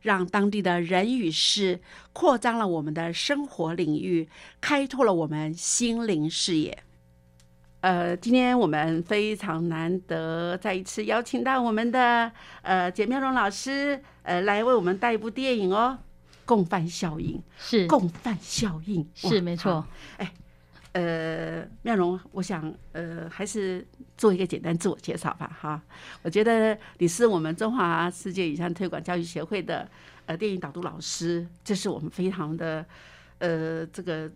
让当地的人与事扩张了我们的生活领域，开拓了我们心灵视野。呃，今天我们非常难得再一次邀请到我们的呃简妙荣老师，呃，来为我们带一部电影哦，《共犯效应》是共犯效应是没错。哎，呃，妙容，我想呃还是做一个简单自我介绍吧，哈。我觉得你是我们中华世界影像推广教育协会的呃电影导读老师，这是我们非常的呃这个。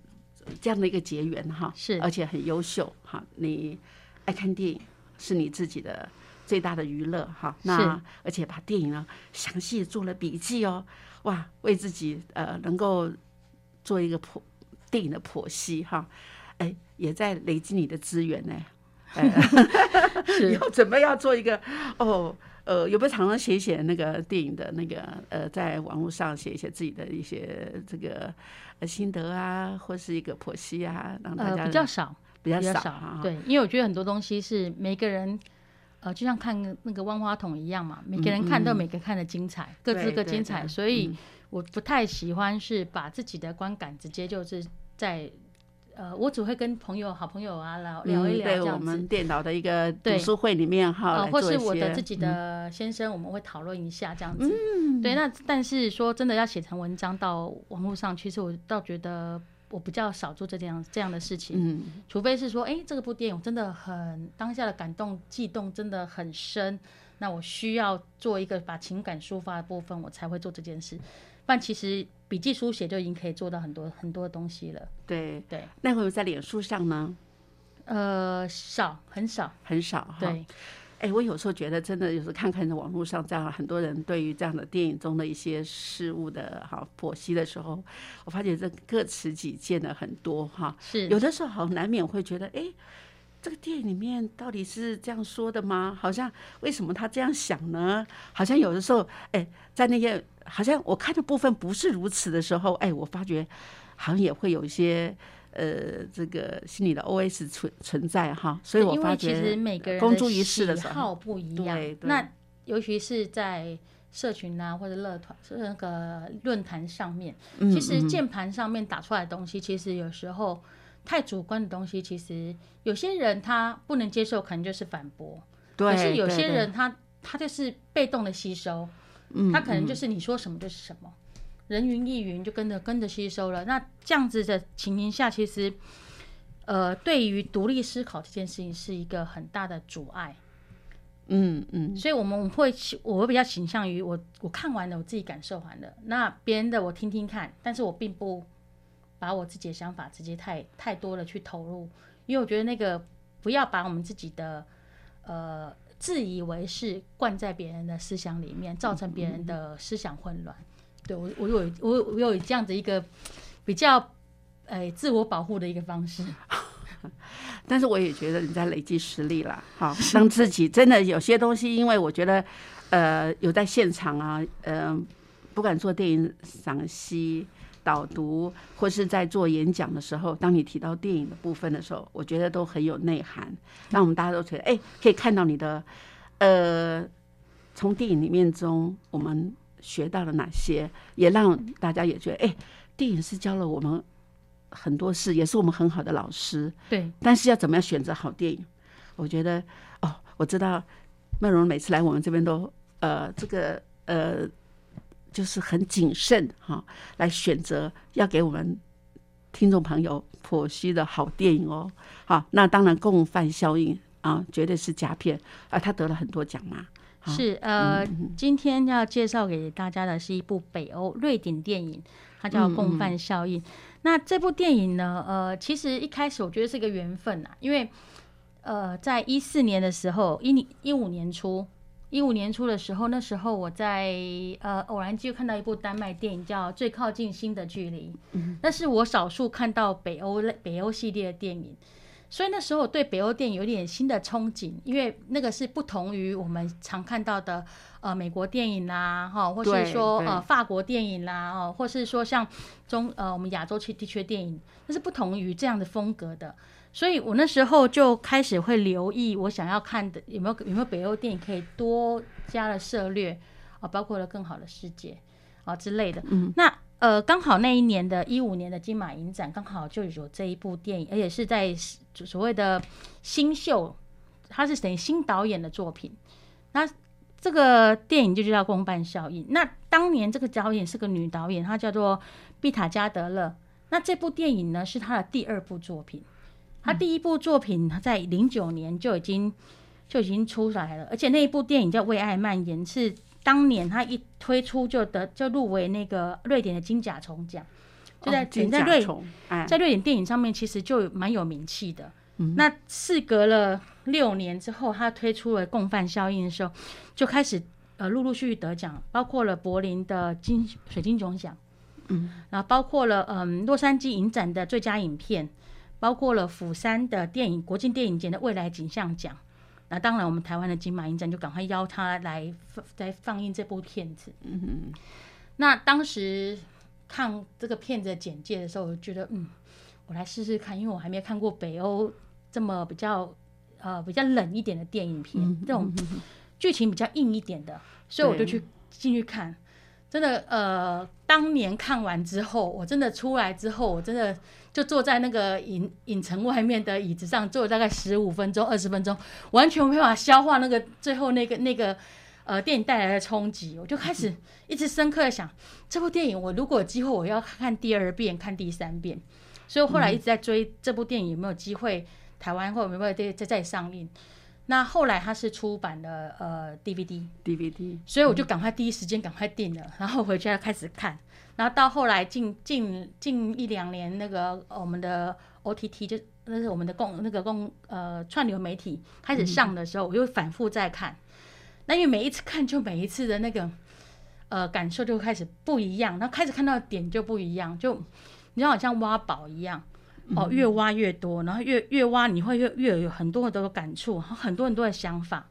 这样的一个结缘哈，是而且很优秀哈。你爱看电影是你自己的最大的娱乐哈。那而且把电影呢详细做了笔记哦，哇，为自己呃能够做一个剖电影的剖析哈，哎，也在累积你的资源呢。以后准备要做一个哦。呃，有没有常常写写那个电影的那个呃，在网络上写一些自己的一些这个心得啊，或是一个剖析啊，让大家比较少，比较少对，因为我觉得很多东西是每个人呃，就像看那个万花筒一样嘛，每个人看都每个看的精彩，各自各精彩，所以我不太喜欢是把自己的观感直接就是在。呃，我只会跟朋友、好朋友啊聊聊一聊这样子。我们电脑的一个读书会里面哈，或是我的自己的先生，我们会讨论一下这样子。嗯，对。那但是说真的要写成文章到网络上，其实我倒觉得我比较少做这样这样的事情。嗯，除非是说，哎，这个部电影真的很当下的感动、悸动真的很深，那我需要做一个把情感抒发的部分，我才会做这件事。但其实笔记书写就已经可以做到很多很多东西了。对对，那会有在脸书上呢？呃，少，很少，很少。对，哎，我有时候觉得，真的有时候看看网络上这样很多人对于这样的电影中的一些事物的哈剖析的时候，我发觉这各持己见的很多哈。是，有的时候好难免会觉得，哎。这个电影里面到底是这样说的吗？好像为什么他这样想呢？好像有的时候，哎，在那些好像我看的部分不是如此的时候，哎，我发觉好像也会有一些呃，这个心理的 O S 存存在哈。所以我发觉，其实每个人公诸于世的喜好不一样。那尤其是在社群啊或者乐团是那个论坛上面，其实键盘上面打出来的东西，其实有时候。太主观的东西，其实有些人他不能接受，可能就是反驳。对。可是有些人他他就是被动的吸收，嗯他可能就是你说什么就是什么，人云亦云就跟着跟着吸收了。那这样子的情形下，其实呃，对于独立思考这件事情是一个很大的阻碍。嗯嗯。所以我们会我会比较倾向于我我看完了，我自己感受完了，那别人的我听听看，但是我并不。把我自己的想法直接太太多了去投入，因为我觉得那个不要把我们自己的呃自以为是，灌在别人的思想里面，造成别人的思想混乱。对我，我有我我有这样子一个比较，诶，自我保护的一个方式。但是我也觉得你在累积实力了，好，让自己真的有些东西，因为我觉得，呃，有在现场啊，嗯，不管做电影赏析、导读，或是在做演讲的时候，当你提到电影的部分的时候，我觉得都很有内涵，让我们大家都觉得，哎，可以看到你的，呃，从电影里面中我们学到了哪些，也让大家也觉得，哎，电影是教了我们。很多事也是我们很好的老师，对。但是要怎么样选择好电影？我觉得哦，我知道麦荣每次来我们这边都呃，这个呃，就是很谨慎哈，来选择要给我们听众朋友剖析的好电影哦。好，那当然共犯效应啊，绝对是佳片啊，他得了很多奖嘛。是呃，今天要介绍给大家的是一部北欧瑞典电影，它叫《共犯效应》。那这部电影呢？呃，其实一开始我觉得是一个缘分呐，因为呃，在一四年的时候，一一五年初，一五年初的时候，那时候我在呃偶然就看到一部丹麦电影叫《最靠近心的距离》，那是我少数看到北欧类北欧系列的电影。所以那时候我对北欧电影有点新的憧憬，因为那个是不同于我们常看到的呃美国电影啦，哈，或是说呃法国电影啦，哦，或是说像中呃我们亚洲区地区电影，那是不同于这样的风格的。所以我那时候就开始会留意我想要看的有没有有没有北欧电影可以多加了涉略啊，包括了更好的世界啊之类的。嗯，那。呃，刚好那一年的一五年的金马影展，刚好就有这一部电影，而且是在所谓的新秀，它是等于新导演的作品。那这个电影就叫《公办效应》。那当年这个导演是个女导演，她叫做毕塔加德勒。那这部电影呢，是她的第二部作品。她第一部作品他在零九年就已经就已经出来了，而且那一部电影叫《为爱蔓延》，是。当年他一推出就得就入围那个瑞典的金甲虫奖，就在在瑞在瑞典电影上面其实就蛮有名气的。那事隔了六年之后，他推出了《共犯效应》的时候，就开始呃陆陆续续得奖，包括了柏林的金水晶熊奖，嗯，然后包括了嗯洛杉矶影展的最佳影片，包括了釜山的电影国际电影节的未来景象奖。那当然，我们台湾的金马影展就赶快邀他来再放映这部片子。嗯哼。那当时看这个片子的简介的时候，我觉得，嗯，我来试试看，因为我还没看过北欧这么比较呃比较冷一点的电影片，这种剧情比较硬一点的，所以我就去进去看。真的，呃，当年看完之后，我真的出来之后，我真的。就坐在那个影影城外面的椅子上坐了大概十五分钟、二十分钟，完全没办法消化那个最后那个那个呃电影带来的冲击。我就开始一直深刻的想，这部电影我如果有机会，我要看第二遍、看第三遍。所以后来一直在追这部电影有没有机会台湾或有没有再再再上映。那后来它是出版了呃 DVD，DVD，所以我就赶快第一时间赶快订了，然后回家开始看。然后到后来近近近一两年，那个我们的 OTT 就那是我们的共那个共呃串流媒体开始上的时候，我又反复在看。那因为每一次看，就每一次的那个呃感受就开始不一样，然后开始看到的点就不一样，就你知道好像挖宝一样哦，越挖越多，然后越越挖你会越越有很多很多的感触，很多很多的想法，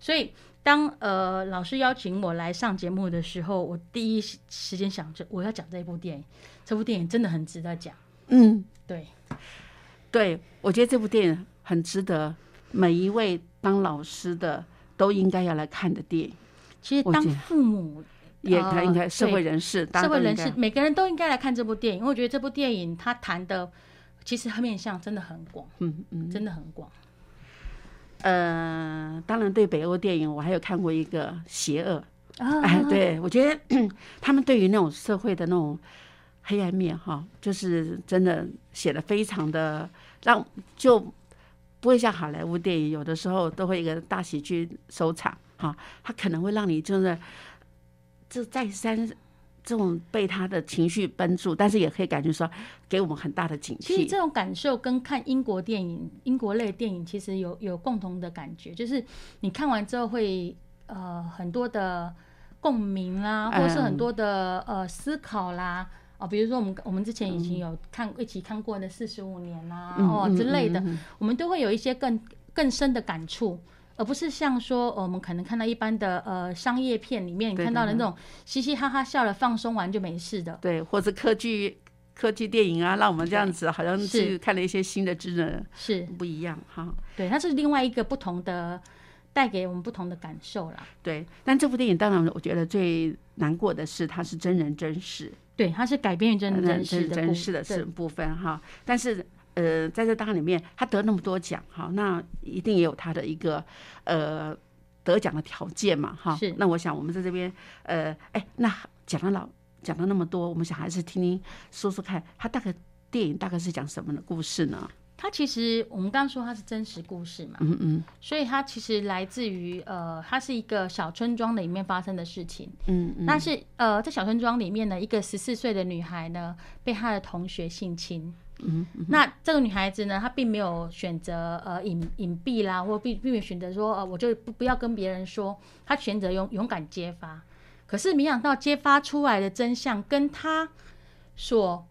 所以。当呃老师邀请我来上节目的时候，我第一时间想着我要讲这部电影，这部电影真的很值得讲。嗯，对，对我觉得这部电影很值得每一位当老师的都应该要来看的电影。其实当父母也应该社会人士，社会人士每个人都应该来看这部电影，因为我觉得这部电影它谈的其实面向真的很广，嗯嗯，真的很广。呃，当然，对北欧电影，我还有看过一个《邪恶》。哎，对我觉得 他们对于那种社会的那种黑暗面，哈，就是真的写的非常的让，就不会像好莱坞电影，有的时候都会一个大喜剧收场，哈，它可能会让你真的就再三这种被他的情绪绷住，但是也可以感觉说给我们很大的警惕。其实这种感受跟看英国电影、英国类电影其实有有共同的感觉，就是你看完之后会呃很多的共鸣啦，或是很多的呃思考啦。哦，比如说我们我们之前已经有看一起看过的四十五年啊，哦之类的，我们都会有一些更更深的感触。而不是像说，我们可能看到一般的呃商业片里面，你看到的那种嘻嘻哈哈笑了放松完就没事的，对，或者科技科技电影啊，让我们这样子好像是看了一些新的智能，是不一样哈。对，它是另外一个不同的，带给我们不同的感受啦。对，但这部电影当然我觉得最难过的是它是真人真事，对，它是改编于真人真事的真实的是部分哈，但是。呃，在这当里面，他得那么多奖，哈，那一定也有他的一个呃得奖的条件嘛，哈。是。那我想我们在这边，呃，哎，那讲了老讲了那么多，我们想还是听听说说看，他大概电影大概是讲什么的故事呢？他其实我们刚刚说他是真实故事嘛，嗯嗯。所以他其实来自于呃，他是一个小村庄里面发生的事情，嗯嗯。但是呃，在小村庄里面呢，一个十四岁的女孩呢，被她的同学性侵。嗯，那这个女孩子呢，她并没有选择呃隐隐蔽啦，或并并没有选择说呃我就不不要跟别人说，她选择勇勇敢揭发。可是没想到揭发出来的真相，跟她所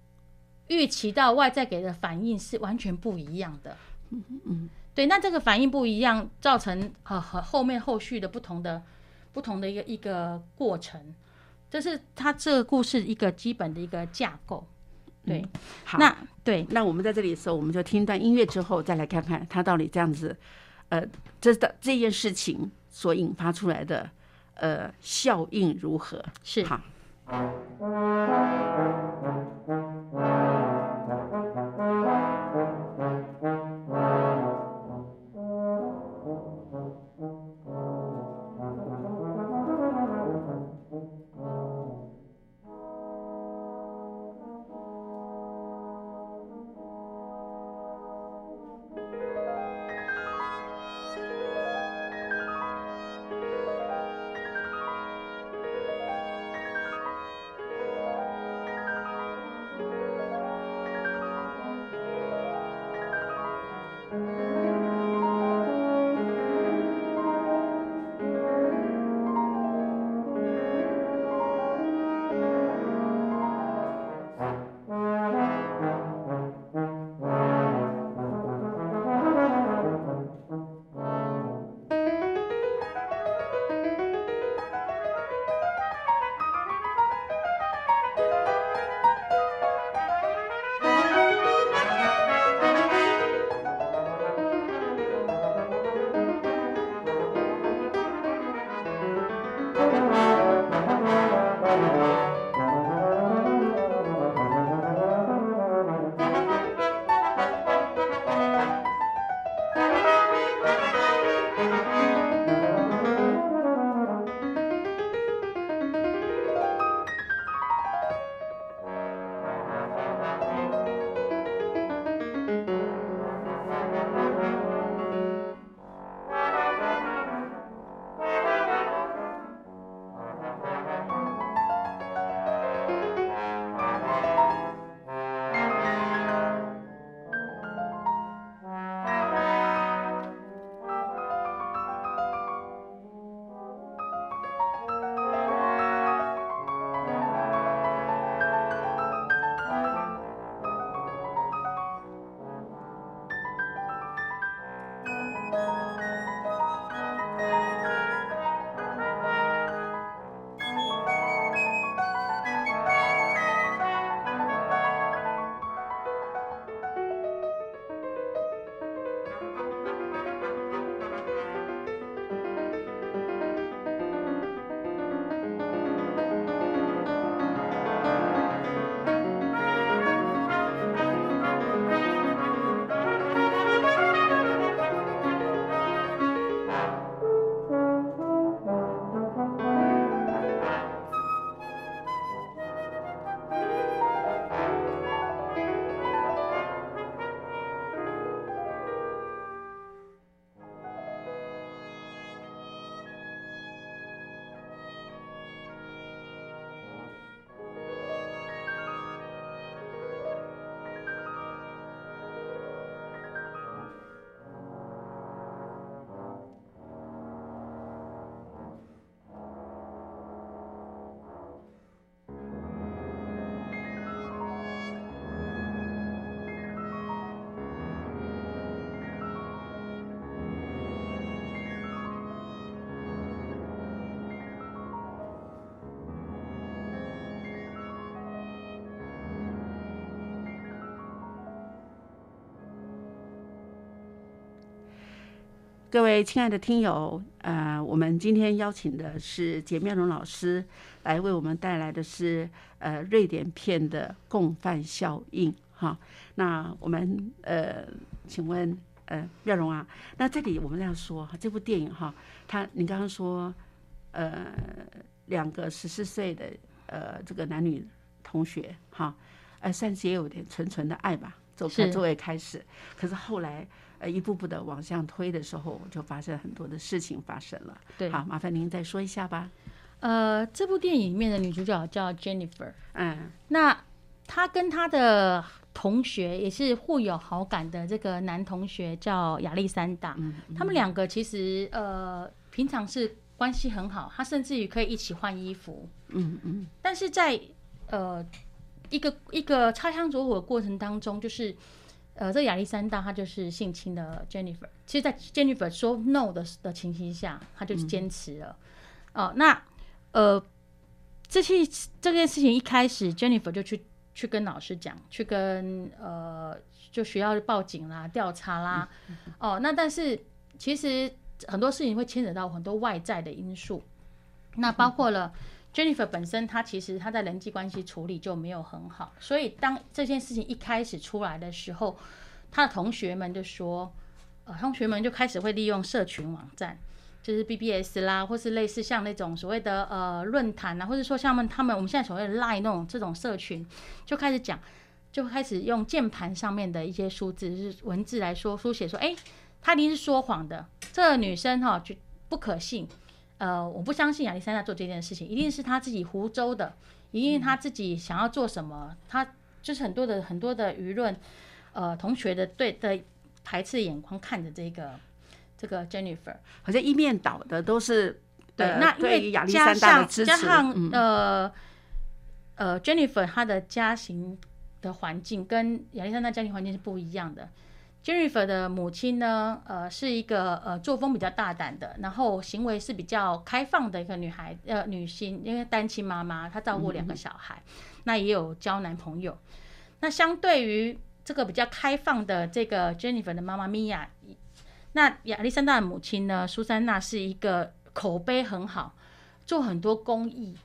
预期到外在给的反应是完全不一样的。嗯嗯，对，那这个反应不一样，造成呃和后面后续的不同的不同的一个一个过程，这是他这个故事一个基本的一个架构。对，好，那对，那我们在这里的时候，我们就听一段音乐之后，再来看看他到底这样子，呃，这的这件事情所引发出来的呃效应如何？是好。各位亲爱的听友，呃，我们今天邀请的是简妙荣老师来为我们带来的是呃瑞典片的共犯效应。哈，那我们呃，请问呃妙荣啊，那这里我们这样说哈，这部电影哈，他你刚刚说呃两个十四岁的呃这个男女同学哈，呃算是也有点纯纯的爱吧，走开作为开始，可是后来。呃，一步步的往上推的时候，就发生很多的事情发生了。对，好，麻烦您再说一下吧。呃，这部电影里面的女主角叫 Jennifer，嗯，那她跟她的同学也是互有好感的这个男同学叫亚历山大，嗯，他们两个其实呃平常是关系很好，他甚至于可以一起换衣服，嗯嗯，但是在呃一个一个擦枪走火的过程当中，就是。呃，这亚历山大他就是性侵了 Jennifer。其实，在 Jennifer 说 no 的的情形下，他就坚持了。哦，那呃，这些这件事情一开始，Jennifer 就去去跟老师讲，去跟呃，就学校报警啦、调查啦。哦，那但是其实很多事情会牵扯到很多外在的因素，那包括了。Jennifer 本身，她其实她在人际关系处理就没有很好，所以当这件事情一开始出来的时候，她的同学们就说，呃，同学们就开始会利用社群网站，就是 BBS 啦，或是类似像那种所谓的呃论坛啊，或者说像们他们我们现在所谓的 lie 那种这种社群，就开始讲，就开始用键盘上面的一些数字是文字来说书写说，哎，他一定是说谎的，这个女生哈就不可信。呃，我不相信亚历山大做这件事情，一定是他自己湖州的，一定他自己想要做什么，他就是很多的很多的舆论，呃，同学的对的排斥眼光看着这个这个 Jennifer，好像一面倒的都是对，那因为加上加上呃呃 Jennifer 她的家庭的环境跟亚历山大家庭环境是不一样的。Jennifer 的母亲呢，呃，是一个呃作风比较大胆的，然后行为是比较开放的一个女孩，呃，女性，因为单亲妈妈，她照顾两个小孩，那也有交男朋友。那相对于这个比较开放的这个 Jennifer 的妈妈米娅，那亚历山大的母亲呢，苏珊娜是一个口碑很好，做很多公益，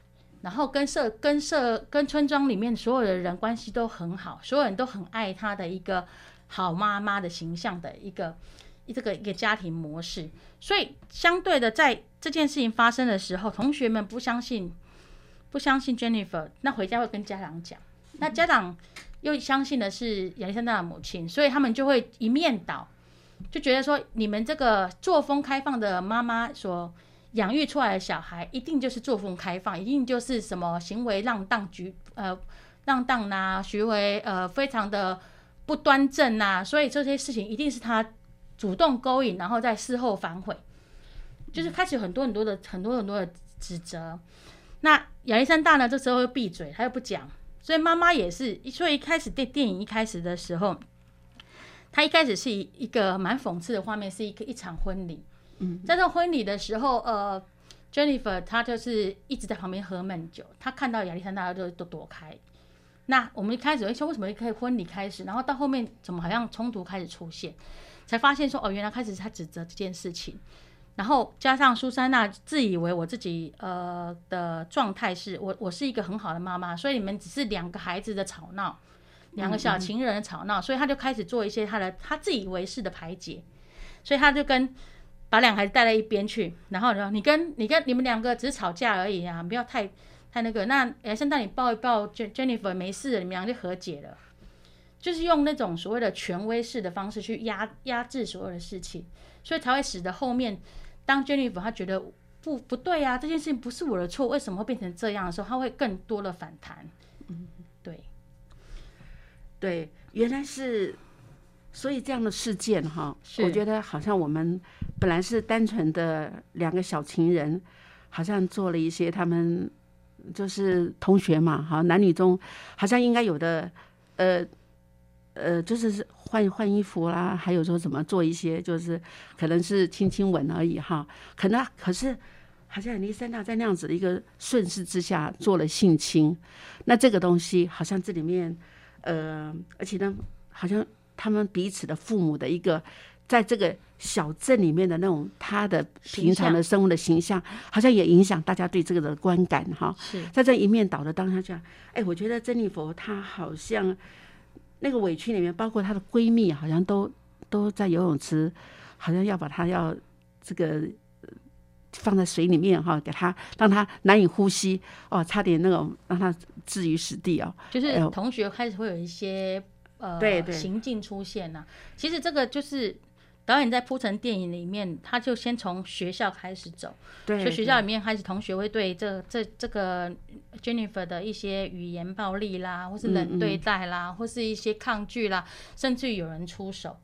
然后跟社、跟社、跟村庄里面所有的人关系都很好，所有人都很爱她的一个。好妈妈的形象的一个这个一个家庭模式，所以相对的，在这件事情发生的时候，同学们不相信，不相信 Jennifer，那回家会跟家长讲，那家长又相信的是亚历山大的母亲，所以他们就会一面倒，就觉得说你们这个作风开放的妈妈所养育出来的小孩，一定就是作风开放，一定就是什么行为浪荡局呃浪荡呐，行为呃非常的。不端正呐，所以这些事情一定是他主动勾引，然后在事后反悔，就是开始很多很多的很多很多的指责。那亚历山大呢，这时候又闭嘴，他又不讲。所以妈妈也是，所以一开始电电影一开始的时候，他一开始是一一个蛮讽刺的画面，是一个一场婚礼。嗯，在这婚礼的时候，呃，Jennifer 她就是一直在旁边喝闷酒，她看到亚历山大就都躲开。那我们一开始会说为什么可以婚礼开始，然后到后面怎么好像冲突开始出现，才发现说哦，原来开始他指责这件事情，然后加上苏珊娜自以为我自己呃的状态是我我是一个很好的妈妈，所以你们只是两个孩子的吵闹，两个小情人的吵闹，所以他就开始做一些他的他自以为是的排解，所以他就跟把两个孩子带到一边去，然后说你跟你跟你们两个只是吵架而已啊，不要太。他那个，那哎，先带你抱一抱，Jennifer 没事，你们俩就和解了，就是用那种所谓的权威式的方式去压压制所有的事情，所以才会使得后面当 Jennifer 她觉得不不对啊，这件事情不是我的错，为什么会变成这样的时候，她会更多的反弹。嗯，对，对，原来是，所以这样的事件哈，我觉得好像我们本来是单纯的两个小情人，好像做了一些他们。就是同学嘛，哈，男女中好像应该有的，呃，呃，就是换换衣服啦，还有说怎么做一些，就是可能是亲亲吻而已，哈，可能可是好像李三大在那样子的一个顺势之下做了性侵，那这个东西好像这里面，呃，而且呢，好像他们彼此的父母的一个在这个小镇里面的那种他的平常的生活的形象，好像也影响大家对这个的观感哈。是。在这一面倒的当下，讲，哎，我觉得珍妮佛她好像那个委屈里面，包括她的闺蜜，好像都都在游泳池，好像要把她要这个放在水里面哈，给她让她难以呼吸哦，差点那种让她置于死地哦。就是同学开始会有一些呃对对。行径出现呐、其实这个就是导演在铺陈电影里面，他就先从学校开始走，对，所以学校里面开始同学会对这这这个 Jennifer 的一些语言暴力啦，或是冷对待啦，或是一些抗拒啦，甚至于有人出手，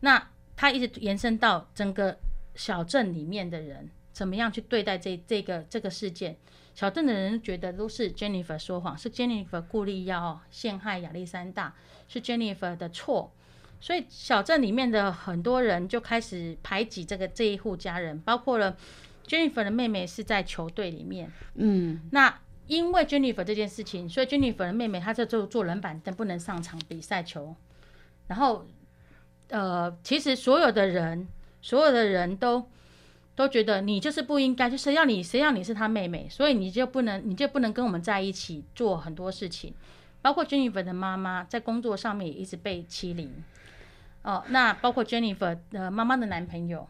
那他一直延伸到整个小镇里面的人怎么样去对待这这个这个事件。小镇的人觉得都是 Jennifer 说谎，是 Jennifer 故意要陷害亚历山大，是 Jennifer 的错。所以小镇里面的很多人就开始排挤这个这一户家人，包括了 Jennifer 的妹妹是在球队里面。嗯，那因为 Jennifer 这件事情，所以 Jennifer 的妹妹她就做做冷板凳，不能上场比赛球。然后，呃，其实所有的人，所有的人都都觉得你就是不应该，就谁要你，谁要你是她妹妹，所以你就不能，你就不能跟我们在一起做很多事情。包括 Jennifer 的妈妈在工作上面也一直被欺凌。哦，那包括 Jennifer 的妈妈的男朋友，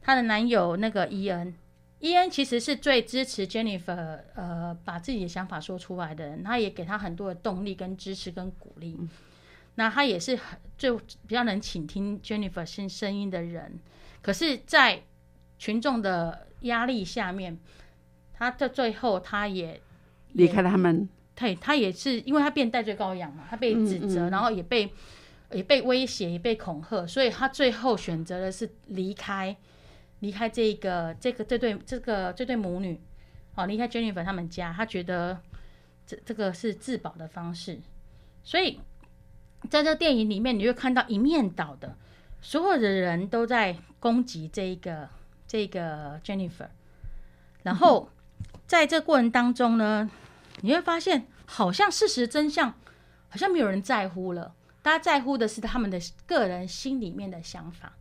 她的男友那个伊恩，伊恩其实是最支持 Jennifer 呃把自己的想法说出来的人，他也给他很多的动力跟支持跟鼓励。那他也是很最比较能倾听 Jennifer 声声音的人，可是，在群众的压力下面，他在最后他也离开了他们，对他也是因为他变戴罪羔羊嘛，他被指责，然后也被也被威胁，也被恐吓，所以他最后选择的是离开，离开这个这个这对这个这对母女，哦，离开 Jennifer 他们家，他觉得这这个是自保的方式，所以在这电影里面，你会看到一面倒的，所有的人都在攻击这一个这个 Jennifer，然后在这过程当中呢，你会发现好像事实真相好像没有人在乎了。大家在乎的是他们的个人心里面的想法，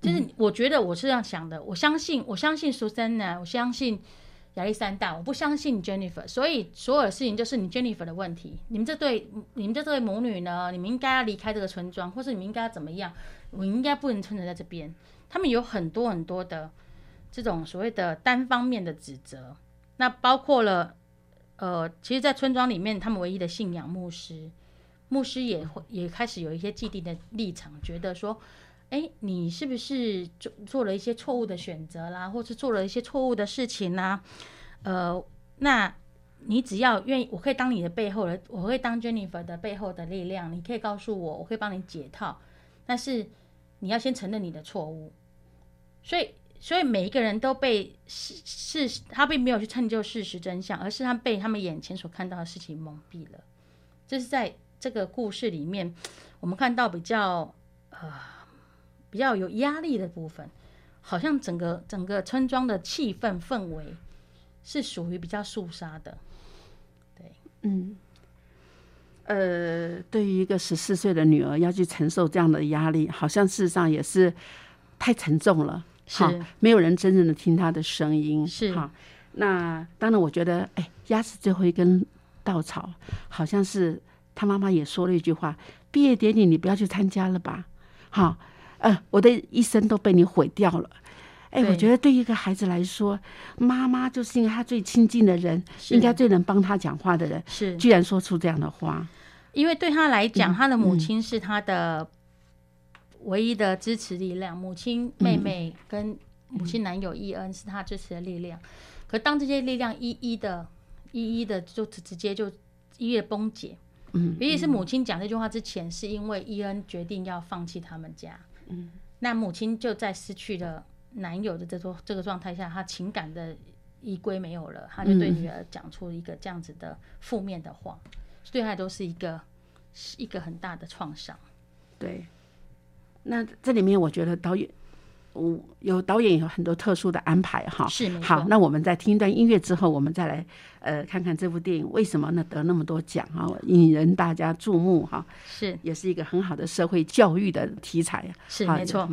就是我觉得我是这样想的，我相信，我相信苏珊娜，我相信亚历山大，我不相信 Jennifer，所以所有的事情就是你 Jennifer 的问题。你们这对你们这对母女呢，你们应该要离开这个村庄，或是你们应该要怎么样？我应该不能存在在这边。他们有很多很多的这种所谓的单方面的指责，那包括了呃，其实，在村庄里面，他们唯一的信仰牧师。牧师也会也开始有一些既定的立场，觉得说，哎，你是不是做做了一些错误的选择啦，或是做了一些错误的事情啦？呃，那你只要愿意，我可以当你的背后的，我会当 Jennifer 的背后的力量，你可以告诉我，我可以帮你解套，但是你要先承认你的错误。所以，所以每一个人都被事事，他并没有去探究事实真相，而是他被他们眼前所看到的事情蒙蔽了。这是在。这个故事里面，我们看到比较呃比较有压力的部分，好像整个整个村庄的气氛氛围是属于比较肃杀的。对，嗯，呃，对于一个十四岁的女儿要去承受这样的压力，好像事实上也是太沉重了。是，没有人真正的听她的声音。是，哈。那当然，我觉得，哎，压死最后一根稻草，好像是。他妈妈也说了一句话：“毕业典礼你不要去参加了吧？”好，呃，我的一生都被你毁掉了。哎，我觉得对一个孩子来说，妈妈就是因为他最亲近的人，应该最能帮他讲话的人，是居然说出这样的话。因为对他来讲，他的母亲是他的唯一的支持力量，母亲、妹妹跟母亲男友伊恩是他支持的力量。可当这些力量一一的、一一的就直接就一一的崩解。嗯，尤其是母亲讲这句话之前，是因为伊恩决定要放弃他们家。嗯，那母亲就在失去了男友的这种这个状态下，她情感的依归没有了，她就对女儿讲出一个这样子的负面的话，对她都是一个一个很大的创伤。对，那这里面我觉得导演有导演有很多特殊的安排哈。是。好，那我们在听一段音乐之后，我们再来呃看看这部电影为什么呢得那么多奖啊，引人大家注目哈。是，也是一个很好的社会教育的题材。是没错。台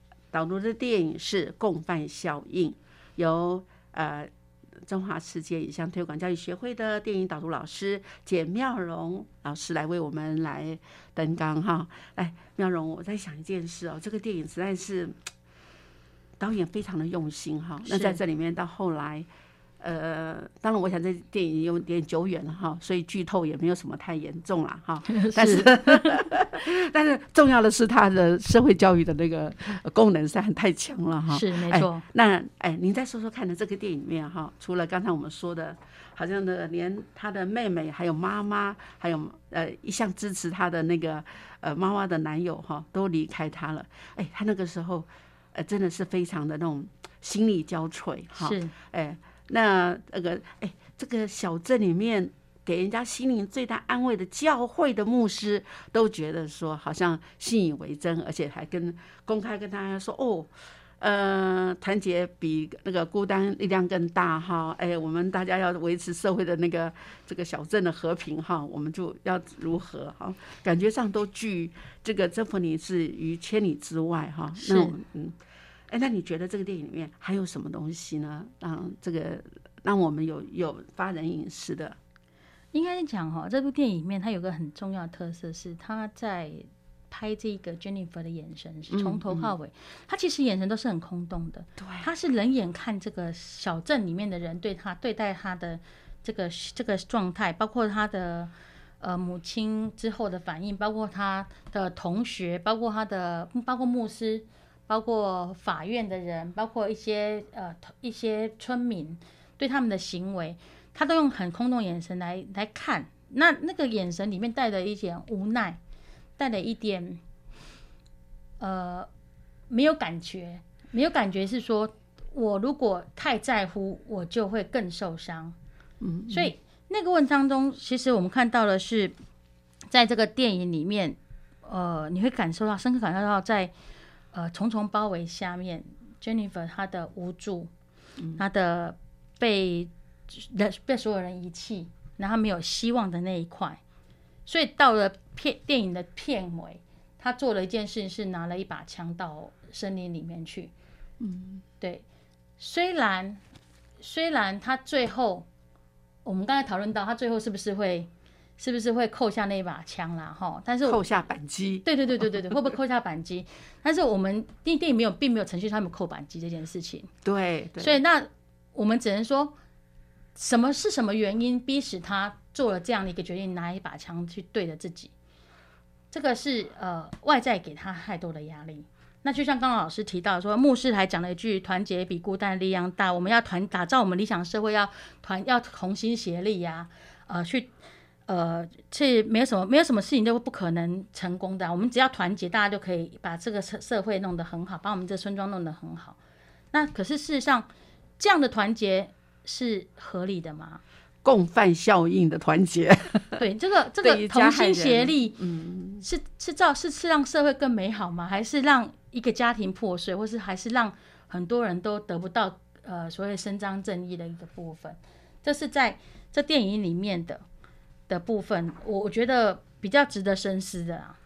导读的电影是《共犯效应》，由呃。中华世界影像推广教育协会的电影导读老师简妙容老师来为我们来登纲哈。哎，妙容，我在想一件事哦，这个电影实在是导演非常的用心哈。那在这里面到后来。呃，当然，我想这电影有点久远了哈，所以剧透也没有什么太严重了哈。但是，但是重要的是它的社会教育的那个功能实在太强了哈。是没错。那哎，您再说说看的？这个电影里面哈，除了刚才我们说的，好像的连他的妹妹、还有妈妈，还有呃一向支持他的那个呃妈妈的男友哈，都离开他了。哎，他那个时候呃真的是非常的那种心力交瘁哈。是哎。那那个哎，这个小镇里面给人家心灵最大安慰的教会的牧师，都觉得说好像信以为真，而且还跟公开跟大家说哦，呃，团结比那个孤单力量更大哈。哎，我们大家要维持社会的那个这个小镇的和平哈，我们就要如何哈？感觉上都距这个征服你是于千里之外哈。是嗯。哎，那你觉得这个电影里面还有什么东西呢？让这个让我们有有发人隐私的？应该讲哈，这部电影里面它有个很重要的特色是，他在拍这个 Jennifer 的眼神是从头到尾，他其实眼神都是很空洞的。对，他是冷眼看这个小镇里面的人对他对待他的这个这个状态，包括他的呃母亲之后的反应，包括他的同学，包括他的包括牧师。包括法院的人，包括一些呃一些村民，对他们的行为，他都用很空洞眼神来来看。那那个眼神里面带着一点无奈，带了一点呃没有感觉，没有感觉是说，我如果太在乎，我就会更受伤。嗯，所以那个问当中，其实我们看到的是，在这个电影里面，呃，你会感受到深刻感受到在。呃，重重包围下面，Jennifer 她的无助，她的被人被所有人遗弃，然后没有希望的那一块，所以到了片电影的片尾，他做了一件事情，是拿了一把枪到森林里面去。嗯，对，虽然虽然他最后，我们刚才讨论到他最后是不是会。是不是会扣下那一把枪啦？哈，但是扣下扳机。对对对对对对，会不会扣下扳机？但是我们电电影没有，并没有程序他们扣扳机这件事情。对，所以那我们只能说，什么是什么原因逼使他做了这样的一个决定，拿一把枪去对着自己？这个是呃外在给他太多的压力。那就像刚刚老师提到说，牧师还讲了一句：“团结比孤单力量大。”我们要团打造我们理想社会，要团要同心协力呀，呃，去。呃，是没有什么，没有什么事情都不可能成功的。我们只要团结，大家就可以把这个社社会弄得很好，把我们这村庄弄得很好。那可是事实上，这样的团结是合理的吗？共犯效应的团结，对这个这个同心协力，嗯，是是造是是让社会更美好吗？还是让一个家庭破碎，或是还是让很多人都得不到呃所谓伸张正义的一个部分？这是在这电影里面的。的部分，我我觉得比较值得深思的啊。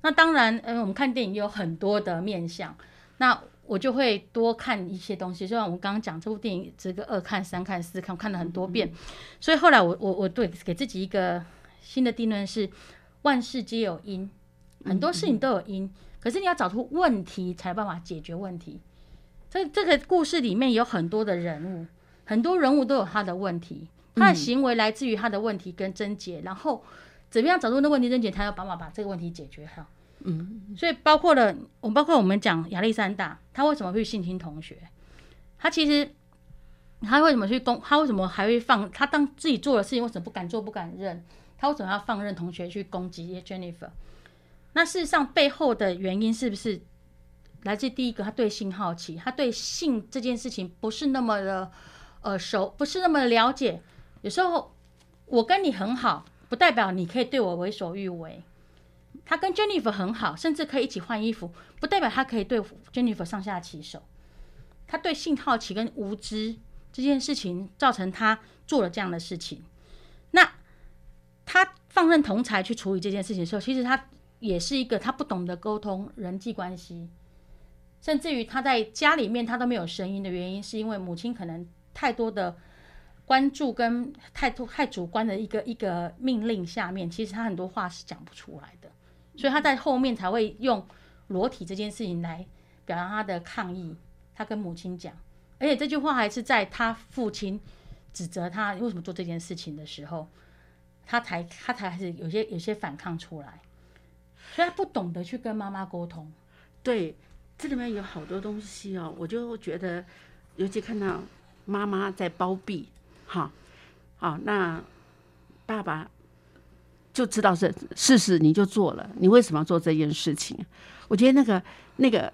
那当然，嗯，我们看电影有很多的面向，那我就会多看一些东西。就像我们刚刚讲这部电影，这个二看、三看、四看，我看了很多遍。所以后来我我我对给自己一个新的定论是：万事皆有因，很多事情都有因，可是你要找出问题才有办法解决问题。这这个故事里面有很多的人物，很多人物都有他的问题。他的行为来自于他的问题跟症结，然后怎么样找出那问题症结，他要帮忙把这个问题解决好。嗯，所以包括了我，包括我们讲亚历山大，他为什么会性侵同学？他其实他为什么去攻？他为什么还会放？他当自己做的事情，为什么不敢做、不敢认？他为什么要放任同学去攻击 Jennifer？那事实上背后的原因是不是来自第一个？他对性好奇，他对性这件事情不是那么的。呃熟，不是那么的了解。有时候我跟你很好，不代表你可以对我为所欲为。他跟 Jennifer 很好，甚至可以一起换衣服，不代表他可以对 Jennifer 上下其手。他对性好奇跟无知这件事情，造成他做了这样的事情。那他放任同才去处理这件事情的时候，其实他也是一个他不懂得沟通人际关系，甚至于他在家里面他都没有声音的原因，是因为母亲可能太多的关注跟太多太主观的一个一个命令下面，其实他很多话是讲不出来的，所以他在后面才会用裸体这件事情来表达他的抗议。他跟母亲讲，而且这句话还是在他父亲指责他为什么做这件事情的时候。他才他才是有些有些反抗出来，所以他不懂得去跟妈妈沟通。对，这里面有好多东西哦，我就觉得，尤其看到妈妈在包庇，哈，好，那爸爸就知道是事实，你就做了，你为什么要做这件事情？我觉得那个那个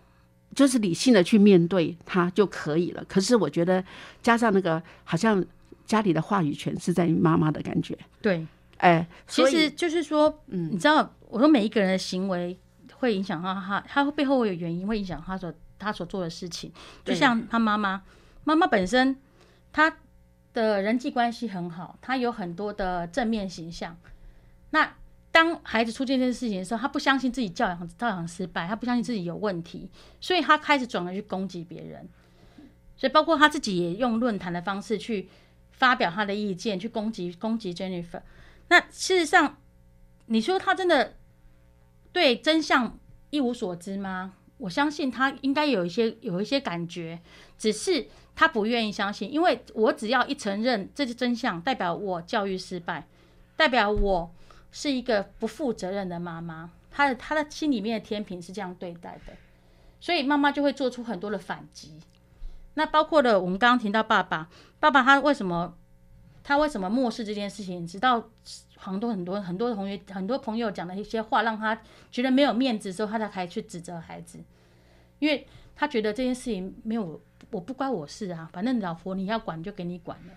就是理性的去面对他就可以了。可是我觉得加上那个，好像家里的话语权是在妈妈的感觉，对。哎，其实就是说，嗯，你知道，我说每一个人的行为会影响到他，他背后会有原因，会影响他所他所做的事情。就像他妈妈，妈妈本身他的人际关系很好，他有很多的正面形象。那当孩子出现这件事情的时候，他不相信自己教养教养失败，他不相信自己有问题，所以他开始转而去攻击别人。所以包括他自己也用论坛的方式去发表他的意见，去攻击攻击 Jennifer。那事实上，你说他真的对真相一无所知吗？我相信他应该有一些有一些感觉，只是他不愿意相信。因为我只要一承认这是真相，代表我教育失败，代表我是一个不负责任的妈妈。她的她的心里面的天平是这样对待的，所以妈妈就会做出很多的反击。那包括了我们刚刚提到爸爸，爸爸他为什么？他为什么漠视这件事情？直到很多很多很多同学、很多朋友讲的一些话，让他觉得没有面子之后，他才开始去指责孩子，因为他觉得这件事情没有我不关我事啊，反正老婆你要管就给你管了。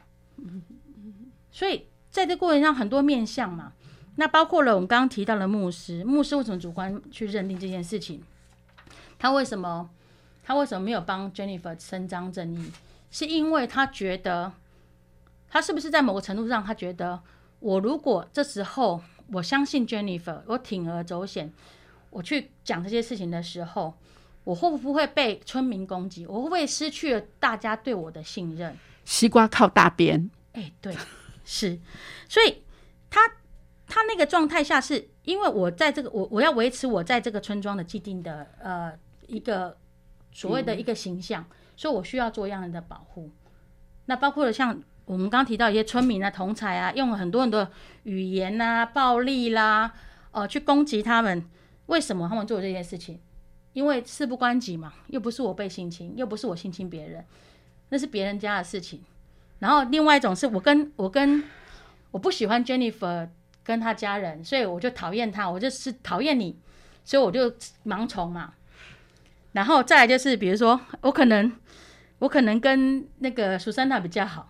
所以在这过程上很多面相嘛，那包括了我们刚刚提到的牧师，牧师为什么主观去认定这件事情？他为什么他为什么没有帮 Jennifer 伸张正义？是因为他觉得。他是不是在某个程度上，他觉得我如果这时候我相信 Jennifer，我铤而走险，我去讲这些事情的时候，我会不会被村民攻击？我会不会失去了大家对我的信任？西瓜靠大边，哎，对，是，所以他他那个状态下，是因为我在这个我我要维持我在这个村庄的既定的呃一个所谓的一个形象，所以我需要做一样的保护。那包括了像。我们刚提到一些村民啊、同才啊，用了很多很多语言呐、暴力啦，呃，去攻击他们。为什么他们做这件事情？因为事不关己嘛，又不是我被性侵，又不是我性侵别人，那是别人家的事情。然后另外一种是我跟我跟我不喜欢 Jennifer 跟他家人，所以我就讨厌他，我就是讨厌你，所以我就盲从嘛。然后再来就是，比如说我可能我可能跟那个苏珊娜比较好。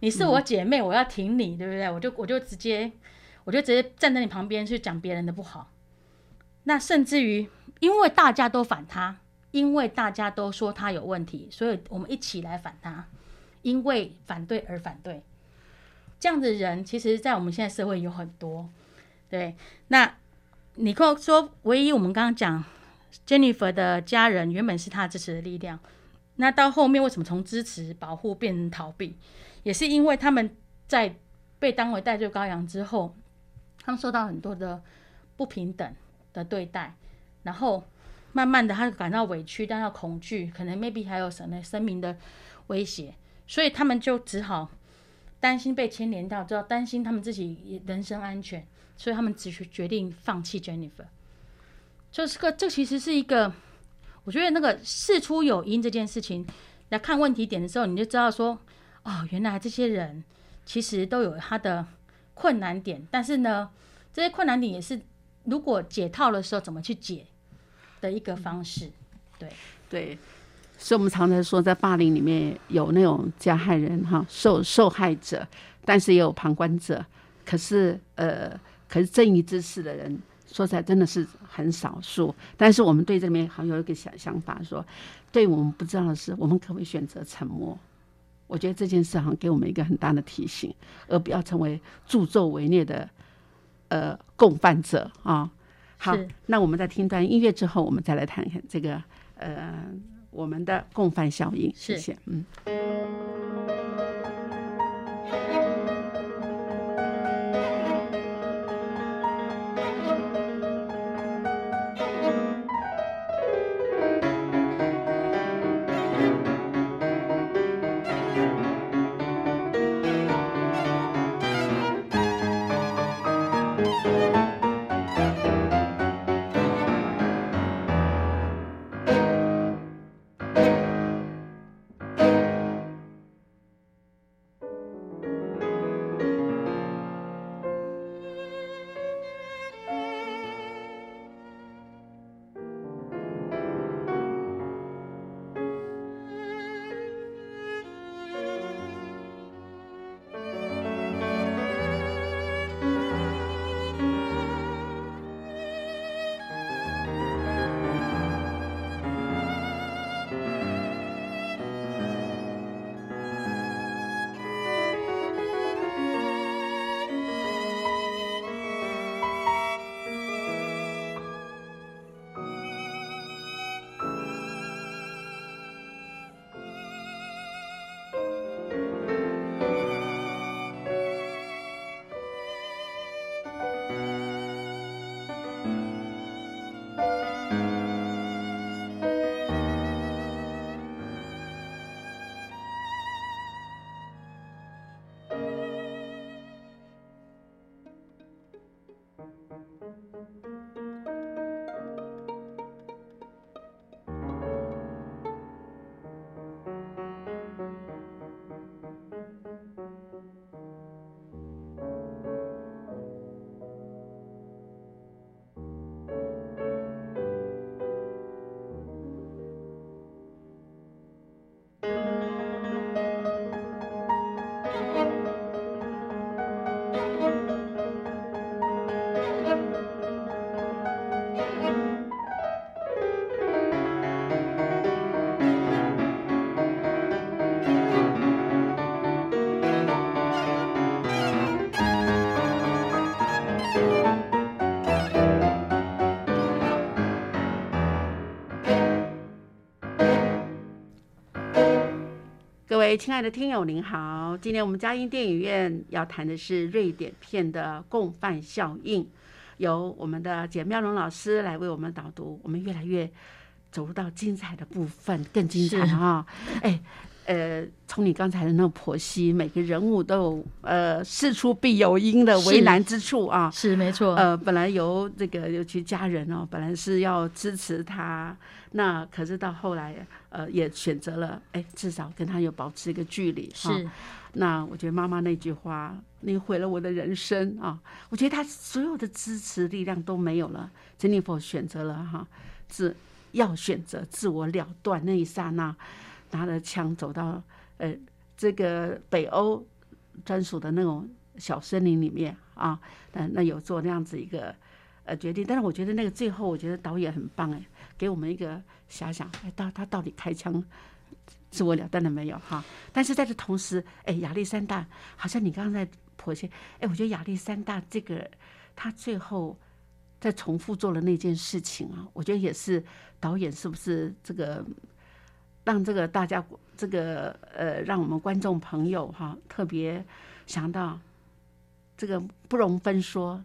你是我姐妹，我要挺你，对不对？我就我就直接，我就直接站在你旁边去讲别人的不好。那甚至于，因为大家都反他，因为大家都说他有问题，所以我们一起来反他，因为反对而反对。这样的人，其实，在我们现在社会有很多。对，那你跟说，唯一我们刚刚讲 Jennifer 的家人原本是他支持的力量，那到后面为什么从支持、保护变成逃避？也是因为他们在被当为代罪羔羊之后，他们受到很多的不平等的对待，然后慢慢的他感到委屈，但要恐惧，可能 maybe 还有什么生命的威胁，所以他们就只好担心被牵连到，之后担心他们自己人身安全，所以他们只是决定放弃 Jennifer。就是个这其实是一个，我觉得那个事出有因这件事情来看问题点的时候，你就知道说。哦，原来这些人其实都有他的困难点，但是呢，这些困难点也是如果解套的时候怎么去解的一个方式。对对，所以我们常常说，在霸凌里面有那种加害人哈，受受害者，但是也有旁观者。可是呃，可是正义之士的人，说起来真的是很少数。但是我们对这里面好像有一个想想法，说对我们不知道的事，我们可不可以选择沉默？我觉得这件事好像给我们一个很大的提醒，而不要成为助纣为虐的呃共犯者啊。好，那我们在听段音乐之后，我们再来谈一下这个呃。我们的共犯效应，谢谢，嗯。喂，亲爱的听友您好，今天我们嘉音电影院要谈的是瑞典片的共犯效应，由我们的简妙荣老师来为我们导读，我们越来越走入到精彩的部分，更精彩哈！哎。呃，从你刚才的那个婆媳，每个人物都有呃事出必有因的为难之处啊，是没错。呃，本来由这个尤其家人哦，本来是要支持他，那可是到后来呃也选择了，哎，至少跟他有保持一个距离。是，那我觉得妈妈那句话，你毁了我的人生啊！我觉得他所有的支持力量都没有了，珍妮佛选择了哈，自要选择自我了断那一刹那。拿着枪走到呃这个北欧专属的那种小森林里面啊，那那有做那样子一个呃决定，但是我觉得那个最后，我觉得导演很棒哎，给我们一个遐想，哎，到他到底开枪自我了断了没有哈？但是在这同时，哎，亚历山大好像你刚刚在剖析，哎，我觉得亚历山大这个他最后在重复做了那件事情啊，我觉得也是导演是不是这个？让这个大家这个呃，让我们观众朋友哈特别想到这个不容分说，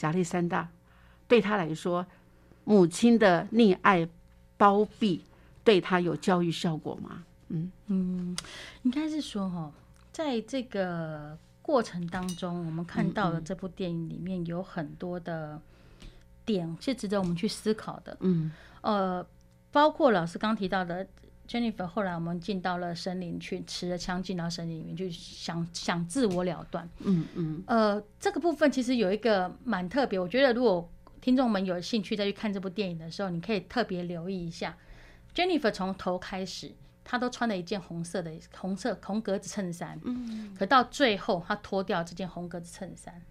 亚历山大对他来说，母亲的溺爱包庇对他有教育效果吗？嗯嗯，应该是说哈，在这个过程当中，我们看到的这部电影里面有很多的点是值得我们去思考的。嗯呃，包括老师刚提到的。Jennifer 后来我们进到了森林去，持着枪进到森林里面，就想想自我了断。嗯嗯。呃，这个部分其实有一个蛮特别，我觉得如果听众们有兴趣再去看这部电影的时候，你可以特别留意一下，Jennifer 从头开始，她都穿了一件红色的红色红格子衬衫，嗯，可到最后她脱掉这件红格子衬衫，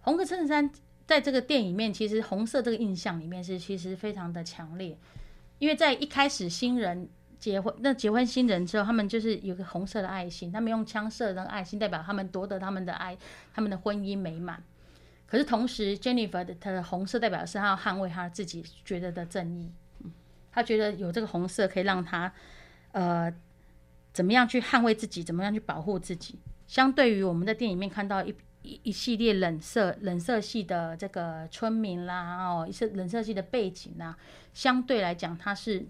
红格子衬衫在这个电影里面，其实红色这个印象里面是其实非常的强烈，因为在一开始新人。结婚那结婚新人之后，他们就是有个红色的爱心，他们用枪射那个爱心，代表他们夺得他们的爱，他们的婚姻美满。可是同时，Jennifer 的她的红色代表是她要捍卫她自己觉得的正义，她觉得有这个红色可以让她呃怎么样去捍卫自己，怎么样去保护自己。相对于我们在电影里面看到一一一系列冷色冷色系的这个村民啦，哦，一些冷色系的背景啦，相对来讲，它是。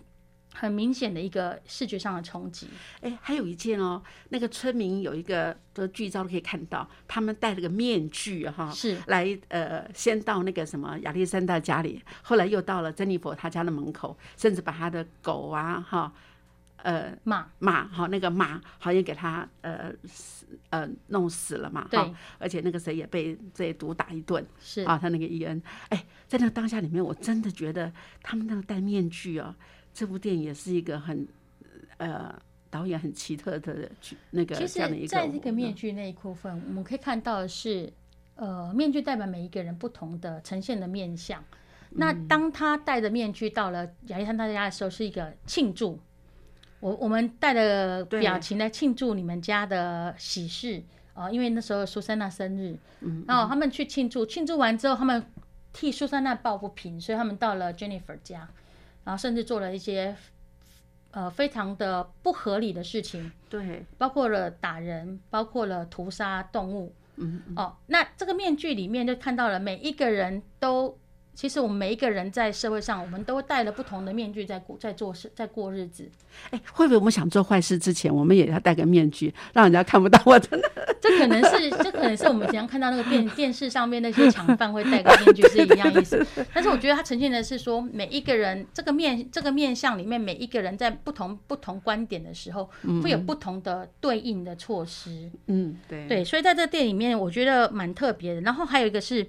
很明显的一个视觉上的冲击。哎，还有一件哦，那个村民有一个的剧照可以看到，他们戴了个面具哈，是来呃，先到那个什么亚历山大家里，后来又到了珍妮佛他家的门口，甚至把他的狗啊哈，呃马马哈那个马好像给他呃死呃弄死了嘛，对，而且那个谁也被这毒打一顿，是啊，他那个伊恩，哎，在那个当下里面，我真的觉得他们那个戴面具啊。这部电影也是一个很，呃，导演很奇特的那个这样的一个。在这个面具那一部分，我们可以看到的是，呃，面具代表每一个人不同的呈现的面相。那当他戴着面具到了亚历山大家的时候，是一个庆祝。我我们带着表情来庆祝你们家的喜事啊，因为那时候苏珊娜生日，然后他们去庆祝，庆祝完之后，他们替苏珊娜抱不平，所以他们到了 Jennifer 家。然后甚至做了一些，呃，非常的不合理的事情，对，包括了打人，包括了屠杀动物，嗯，哦，那这个面具里面就看到了每一个人都。其实我们每一个人在社会上，我们都戴了不同的面具在过在做事在过日子。哎，会不会我们想做坏事之前，我们也要戴个面具，让人家看不到我的？这可能是这可能是我们经常看到那个电 电视上面那些抢犯会戴个面具是一样意思。但是我觉得它呈现的是说，每一个人这个面这个面相里面，每一个人在不同不同观点的时候，会有不同的对应的措施。嗯，对对，所以在这个店里面，我觉得蛮特别的。然后还有一个是，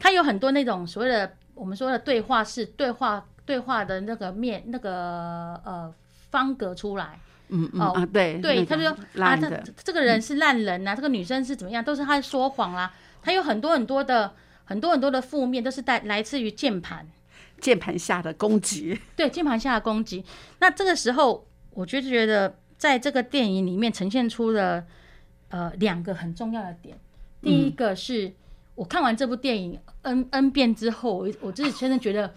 它有很多那种所谓的。我们说的对话式对话，对话的那个面那个呃方格出来，嗯嗯啊对对，他就说啊这这个人是烂人呐，这个女生是怎么样，都是他说谎啦，他有很多很多的很多很多的负面，都是带来自于键盘，键盘下的攻击，对键盘下的攻击。那这个时候，我就觉得在这个电影里面呈现出了呃两个很重要的点，第一个是。我看完这部电影 n n 遍之后，我我自己真的觉得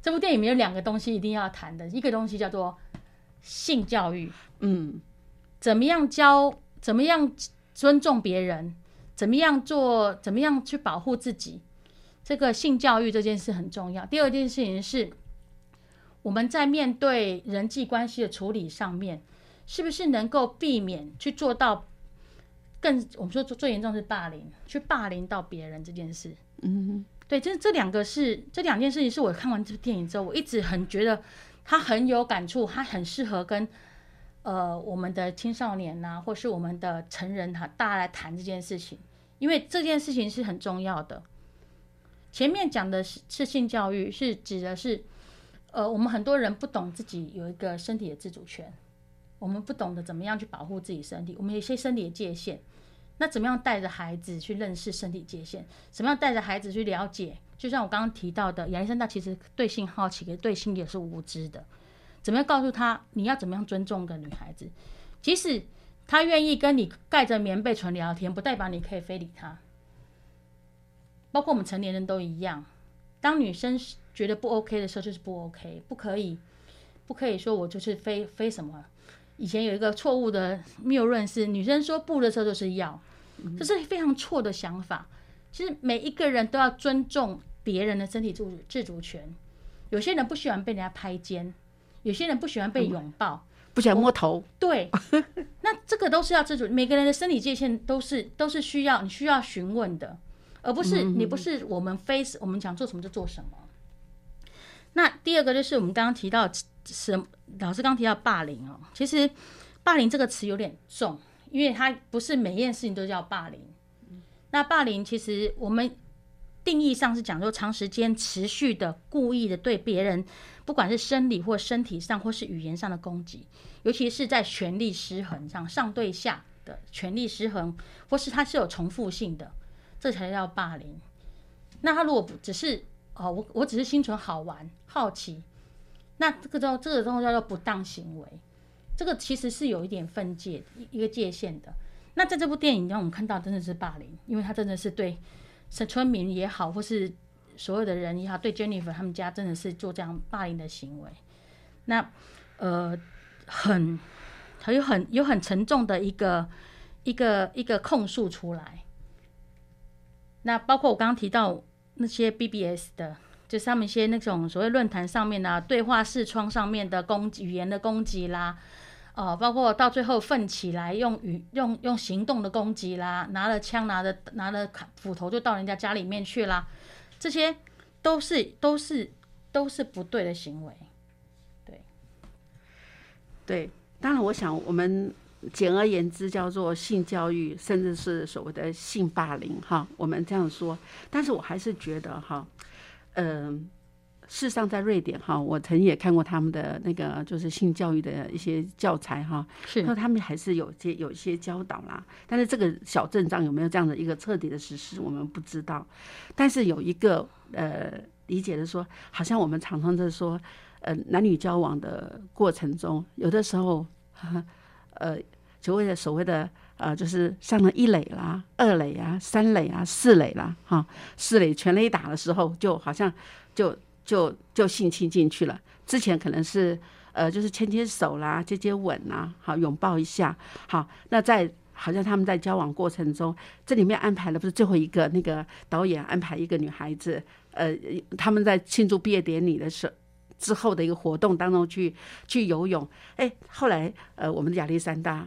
这部电影里面有两个东西一定要谈的，一个东西叫做性教育，嗯，怎么样教，怎么样尊重别人，怎么样做，怎么样去保护自己，这个性教育这件事很重要。第二件事情是，我们在面对人际关系的处理上面，是不是能够避免去做到？更我们说最最严重是霸凌，去霸凌到别人这件事。嗯，对，这这两个是这两件事情，是我看完这部电影之后，我一直很觉得他很有感触，他很适合跟呃我们的青少年呐，或是我们的成人哈，大家来谈这件事情，因为这件事情是很重要的。前面讲的是是性教育，是指的是呃我们很多人不懂自己有一个身体的自主权，我们不懂得怎么样去保护自己身体，我们有些身体的界限。那怎么样带着孩子去认识身体界限？怎么样带着孩子去了解？就像我刚刚提到的，亚历山大其实对性好奇，对性也是无知的。怎么样告诉他你要怎么样尊重一个女孩子？即使他愿意跟你盖着棉被纯聊天，不代表你可以非礼他。包括我们成年人都一样，当女生觉得不 OK 的时候，就是不 OK，不可以，不可以说我就是非非什么。以前有一个错误的谬论是，女生说不的时候就是要，这是非常错的想法。其实每一个人都要尊重别人的身体自自主权。有些人不喜欢被人家拍肩，有些人不喜欢被拥抱，不喜欢摸头。对，那这个都是要自主。每个人的身体界限都是都是需要你需要询问的，而不是你不是我们非我们想做什么就做什么。那第二个就是我们刚刚提到。什老师刚提到霸凌哦，其实霸凌这个词有点重，因为它不是每件事情都叫霸凌。那霸凌其实我们定义上是讲说长时间持续的故意的对别人，不管是生理或身体上或是语言上的攻击，尤其是在权力失衡上，上对下的权力失衡，或是它是有重复性的，这才叫霸凌。那他如果不只是哦，我我只是心存好玩好奇，那这个叫这个东西叫做不当行为，这个其实是有一点分界一个界限的。那在这部电影让我们看到真的是霸凌，因为他真的是对是村民也好，或是所有的人也好，对 Jennifer 他们家真的是做这样霸凌的行为。那呃，很还有很有很沉重的一个一个一个控诉出来。那包括我刚刚提到那些 BBS 的，就上面一些那种所谓论坛上面的对话视窗上面的攻击语言的攻击啦。哦，包括到最后奋起来用语用用行动的攻击啦，拿了枪拿着拿了斧头就到人家家里面去啦，这些都是都是都是不对的行为。对，对，当然我想我们简而言之叫做性教育，甚至是所谓的性霸凌哈，我们这样说，但是我还是觉得哈，嗯。事实上，在瑞典哈，我曾经也看过他们的那个就是性教育的一些教材哈，是，那他们还是有些有一些教导啦。但是这个小镇上有没有这样的一个彻底的实施，我们不知道。但是有一个呃理解的说，好像我们常常在说，呃，男女交往的过程中，有的时候，呃，所谓的所谓的呃，就是上了一垒啦、二垒啊、三垒啊、四垒啦，哈，四垒全垒打的时候，就好像就。就就性侵进去了。之前可能是呃，就是牵牵手啦、接接吻啦，好拥抱一下。好，那在好像他们在交往过程中，这里面安排了不是最后一个那个导演安排一个女孩子，呃，他们在庆祝毕业典礼的时之后的一个活动当中去去游泳。哎，后来呃，我们的亚历山大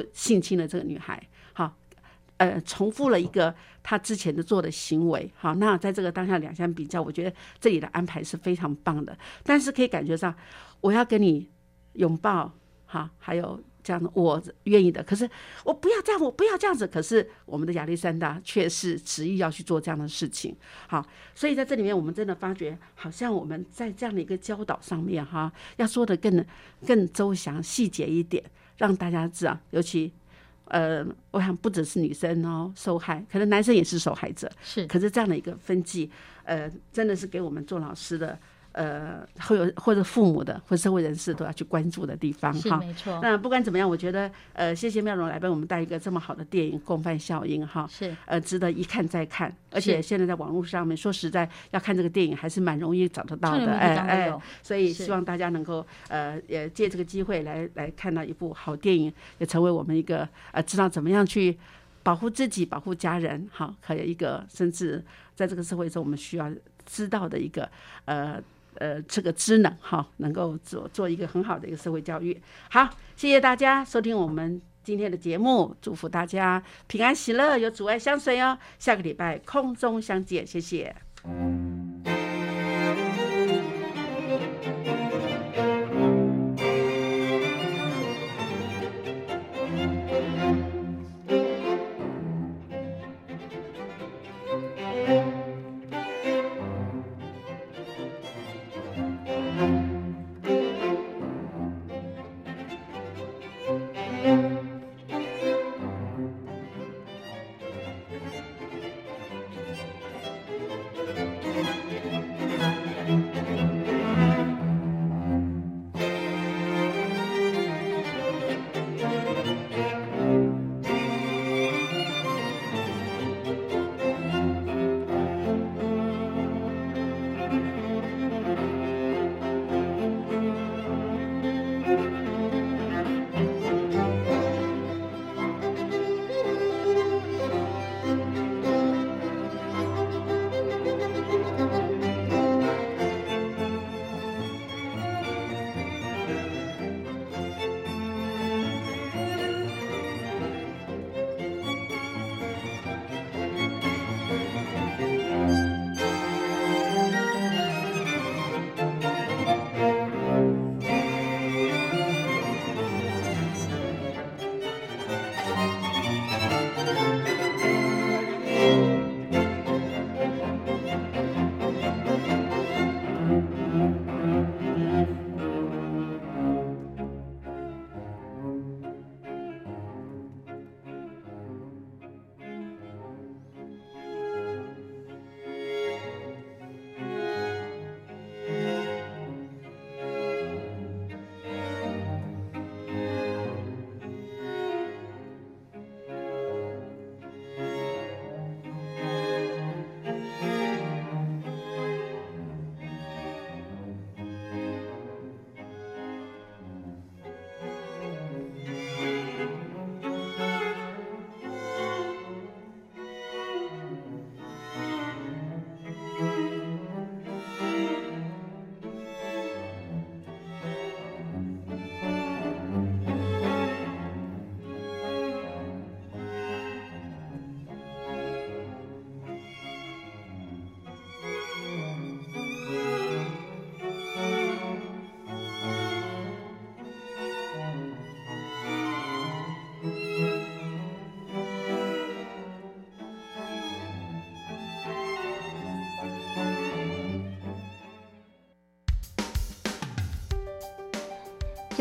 就性侵了这个女孩。好。呃，重复了一个他之前的做的行为，好，那在这个当下两相比较，我觉得这里的安排是非常棒的。但是可以感觉上，我要跟你拥抱，好，还有这样的，我愿意的。可是我不要这样，我不要这样子。可是我们的亚历山大却是执意要去做这样的事情，好，所以在这里面，我们真的发觉，好像我们在这样的一个教导上面，哈，要说的更更周详、细节一点，让大家知道，尤其。呃，我想不只是女生哦受害，可能男生也是受害者。是，可是这样的一个分际，呃，真的是给我们做老师的。呃，会有或者父母的或社会人士都要去关注的地方哈。没错。那不管怎么样，我觉得呃，谢谢妙容来为我们带一个这么好的电影《共犯效应》哈。是。呃，值得一看再看，而且现在在网络上面，说实在要看这个电影还是蛮容易找得到的，哎哎。所以希望大家能够呃，也借这个机会来来看到一部好电影，也成为我们一个呃，知道怎么样去保护自己、保护家人，哈，还有一个甚至在这个社会中我们需要知道的一个呃。呃，这个职能哈，能够做做一个很好的一个社会教育。好，谢谢大家收听我们今天的节目，祝福大家平安喜乐，有阻碍相随哦。下个礼拜空中相见，谢谢。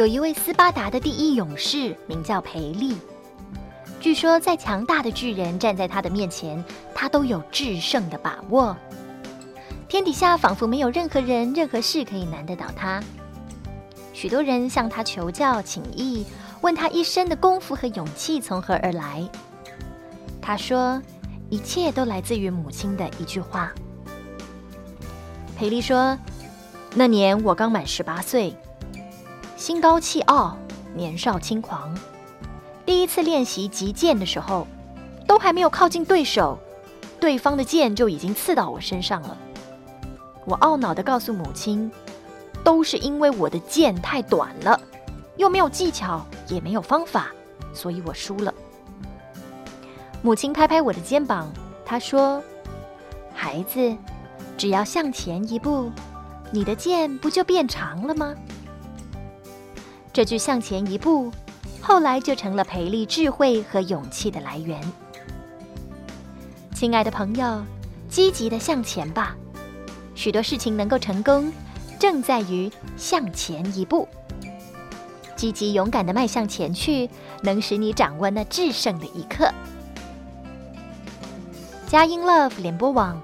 有一位斯巴达的第一勇士，名叫培利。据说，再强大的巨人站在他的面前，他都有制胜的把握。天底下仿佛没有任何人、任何事可以难得倒他。许多人向他求教、请益，问他一生的功夫和勇气从何而来。他说：“一切都来自于母亲的一句话。”培利说：“那年我刚满十八岁。”心高气傲，年少轻狂。第一次练习击剑的时候，都还没有靠近对手，对方的剑就已经刺到我身上了。我懊恼地告诉母亲：“都是因为我的剑太短了，又没有技巧，也没有方法，所以我输了。”母亲拍拍我的肩膀，她说：“孩子，只要向前一步，你的剑不就变长了吗？”这句“向前一步”，后来就成了培力智慧和勇气的来源。亲爱的朋友，积极的向前吧！许多事情能够成功，正在于向前一步。积极勇敢的迈向前去，能使你掌握那制胜的一刻。佳音 Love 联播网，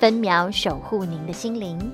分秒守护您的心灵。